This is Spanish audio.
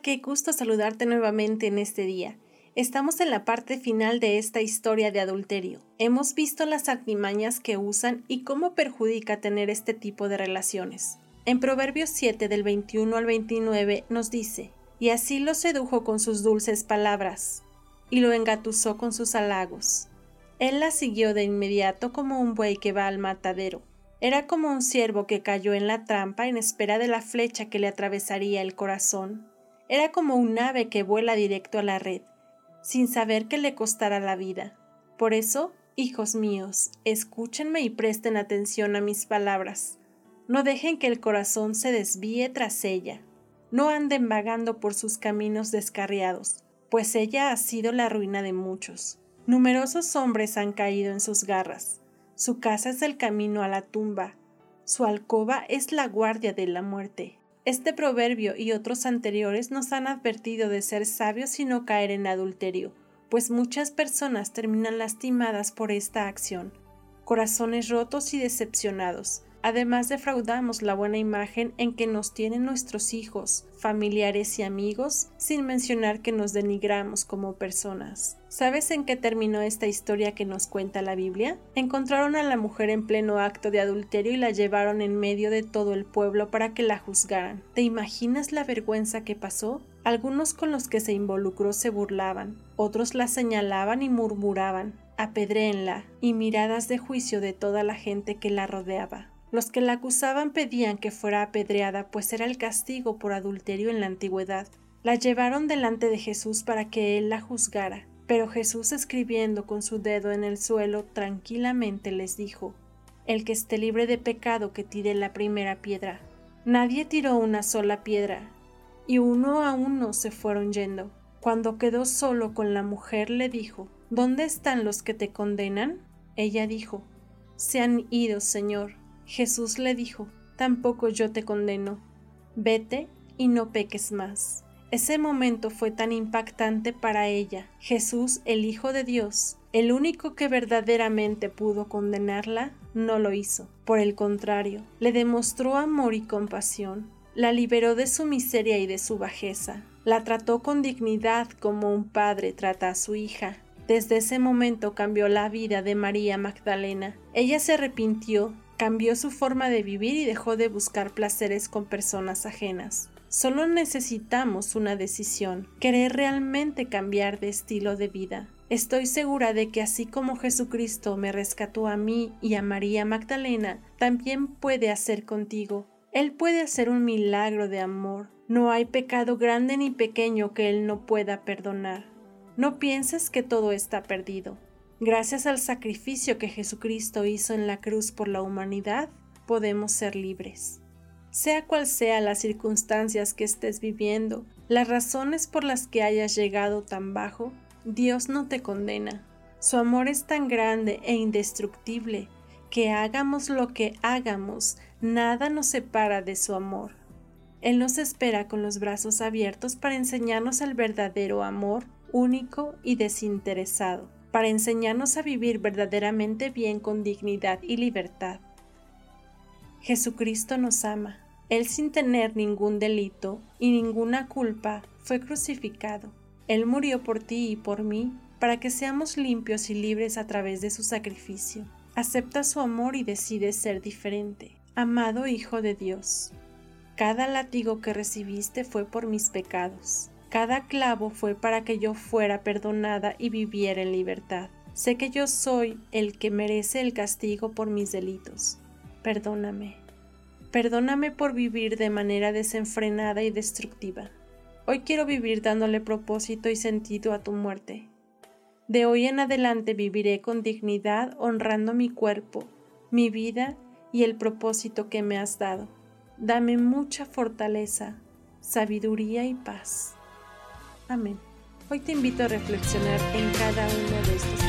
Qué gusto saludarte nuevamente en este día. Estamos en la parte final de esta historia de adulterio. Hemos visto las artimañas que usan y cómo perjudica tener este tipo de relaciones. En Proverbios 7 del 21 al 29 nos dice, y así lo sedujo con sus dulces palabras, y lo engatusó con sus halagos él la siguió de inmediato como un buey que va al matadero. Era como un ciervo que cayó en la trampa en espera de la flecha que le atravesaría el corazón. Era como un ave que vuela directo a la red, sin saber que le costará la vida. Por eso, hijos míos, escúchenme y presten atención a mis palabras. No dejen que el corazón se desvíe tras ella. No anden vagando por sus caminos descarriados, pues ella ha sido la ruina de muchos. Numerosos hombres han caído en sus garras. Su casa es el camino a la tumba. Su alcoba es la guardia de la muerte. Este proverbio y otros anteriores nos han advertido de ser sabios y no caer en adulterio, pues muchas personas terminan lastimadas por esta acción, corazones rotos y decepcionados, Además defraudamos la buena imagen en que nos tienen nuestros hijos, familiares y amigos, sin mencionar que nos denigramos como personas. ¿Sabes en qué terminó esta historia que nos cuenta la Biblia? Encontraron a la mujer en pleno acto de adulterio y la llevaron en medio de todo el pueblo para que la juzgaran. ¿Te imaginas la vergüenza que pasó? Algunos con los que se involucró se burlaban, otros la señalaban y murmuraban, apedréenla, y miradas de juicio de toda la gente que la rodeaba. Los que la acusaban pedían que fuera apedreada, pues era el castigo por adulterio en la antigüedad. La llevaron delante de Jesús para que él la juzgara. Pero Jesús escribiendo con su dedo en el suelo tranquilamente les dijo, El que esté libre de pecado que tire la primera piedra. Nadie tiró una sola piedra, y uno a uno se fueron yendo. Cuando quedó solo con la mujer le dijo, ¿Dónde están los que te condenan? Ella dijo, Se han ido, Señor. Jesús le dijo, Tampoco yo te condeno, vete y no peques más. Ese momento fue tan impactante para ella. Jesús, el Hijo de Dios, el único que verdaderamente pudo condenarla, no lo hizo. Por el contrario, le demostró amor y compasión. La liberó de su miseria y de su bajeza. La trató con dignidad como un padre trata a su hija. Desde ese momento cambió la vida de María Magdalena. Ella se arrepintió cambió su forma de vivir y dejó de buscar placeres con personas ajenas. Solo necesitamos una decisión, querer realmente cambiar de estilo de vida. Estoy segura de que así como Jesucristo me rescató a mí y a María Magdalena, también puede hacer contigo. Él puede hacer un milagro de amor. No hay pecado grande ni pequeño que Él no pueda perdonar. No pienses que todo está perdido. Gracias al sacrificio que Jesucristo hizo en la cruz por la humanidad, podemos ser libres. Sea cual sea las circunstancias que estés viviendo, las razones por las que hayas llegado tan bajo, Dios no te condena. Su amor es tan grande e indestructible que hagamos lo que hagamos, nada nos separa de su amor. Él nos espera con los brazos abiertos para enseñarnos el verdadero amor único y desinteresado para enseñarnos a vivir verdaderamente bien con dignidad y libertad. Jesucristo nos ama, Él sin tener ningún delito y ninguna culpa fue crucificado. Él murió por ti y por mí para que seamos limpios y libres a través de su sacrificio. Acepta su amor y decide ser diferente. Amado Hijo de Dios, cada látigo que recibiste fue por mis pecados. Cada clavo fue para que yo fuera perdonada y viviera en libertad. Sé que yo soy el que merece el castigo por mis delitos. Perdóname. Perdóname por vivir de manera desenfrenada y destructiva. Hoy quiero vivir dándole propósito y sentido a tu muerte. De hoy en adelante viviré con dignidad honrando mi cuerpo, mi vida y el propósito que me has dado. Dame mucha fortaleza, sabiduría y paz. Amén. Hoy te invito a reflexionar en cada uno de estos